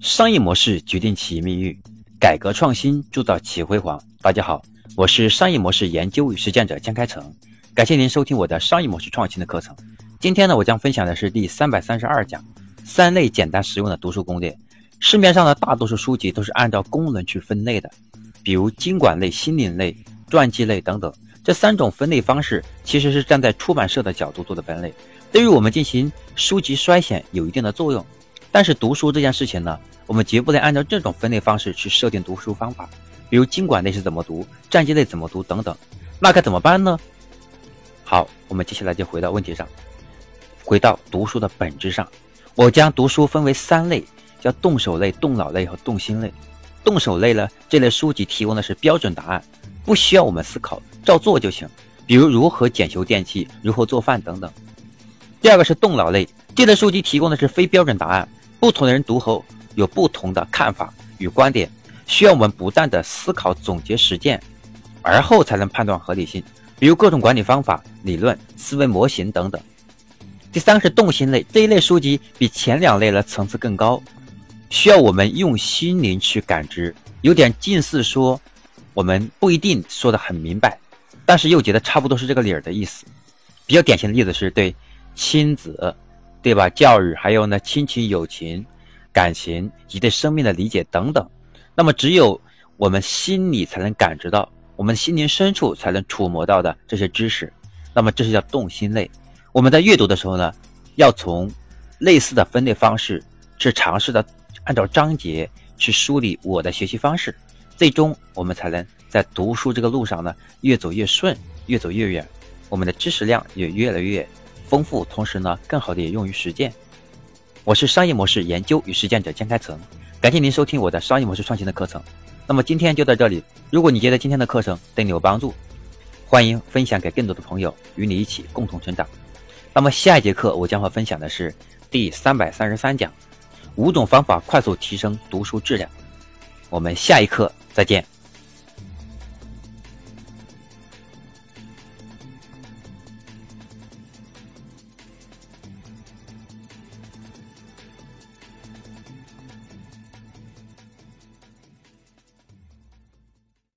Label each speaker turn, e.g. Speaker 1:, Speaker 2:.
Speaker 1: 商业模式决定企业命运，改革创新铸造企业辉煌。大家好，我是商业模式研究与实践者江开成，感谢您收听我的商业模式创新的课程。今天呢，我将分享的是第三百三十二讲，三类简单实用的读书攻略。市面上的大多数书籍都是按照功能去分类的，比如经管类、心灵类、传记类等等。这三种分类方式其实是站在出版社的角度做的分类，对于我们进行书籍筛选有一定的作用。但是读书这件事情呢？我们绝不能按照这种分类方式去设定读书方法，比如经管类是怎么读，战绩类怎么读等等，那该怎么办呢？好，我们接下来就回到问题上，回到读书的本质上，我将读书分为三类，叫动手类、动脑类和动心类。动手类呢，这类书籍提供的是标准答案，不需要我们思考，照做就行，比如如何检修电器、如何做饭等等。第二个是动脑类，这类书籍提供的是非标准答案，不同的人读后。有不同的看法与观点，需要我们不断的思考、总结、实践，而后才能判断合理性。比如各种管理方法、理论、思维模型等等。第三个是动心类，这一类书籍比前两类的层次更高，需要我们用心灵去感知，有点近似说，我们不一定说的很明白，但是又觉得差不多是这个理儿的意思。比较典型的例子是对亲子，对吧？教育，还有呢亲情、友情。感情以及对生命的理解等等，那么只有我们心里才能感知到，我们心灵深处才能触摸到的这些知识，那么这是叫动心类。我们在阅读的时候呢，要从类似的分类方式去尝试的按照章节去梳理我的学习方式，最终我们才能在读书这个路上呢越走越顺，越走越远，我们的知识量也越来越丰富，同时呢更好的也用于实践。我是商业模式研究与实践者江开成，感谢您收听我的商业模式创新的课程。那么今天就到这里，如果你觉得今天的课程对你有帮助，欢迎分享给更多的朋友，与你一起共同成长。那么下一节课我将会分享的是第三百三十三讲，五种方法快速提升读书质量。我们下一课再见。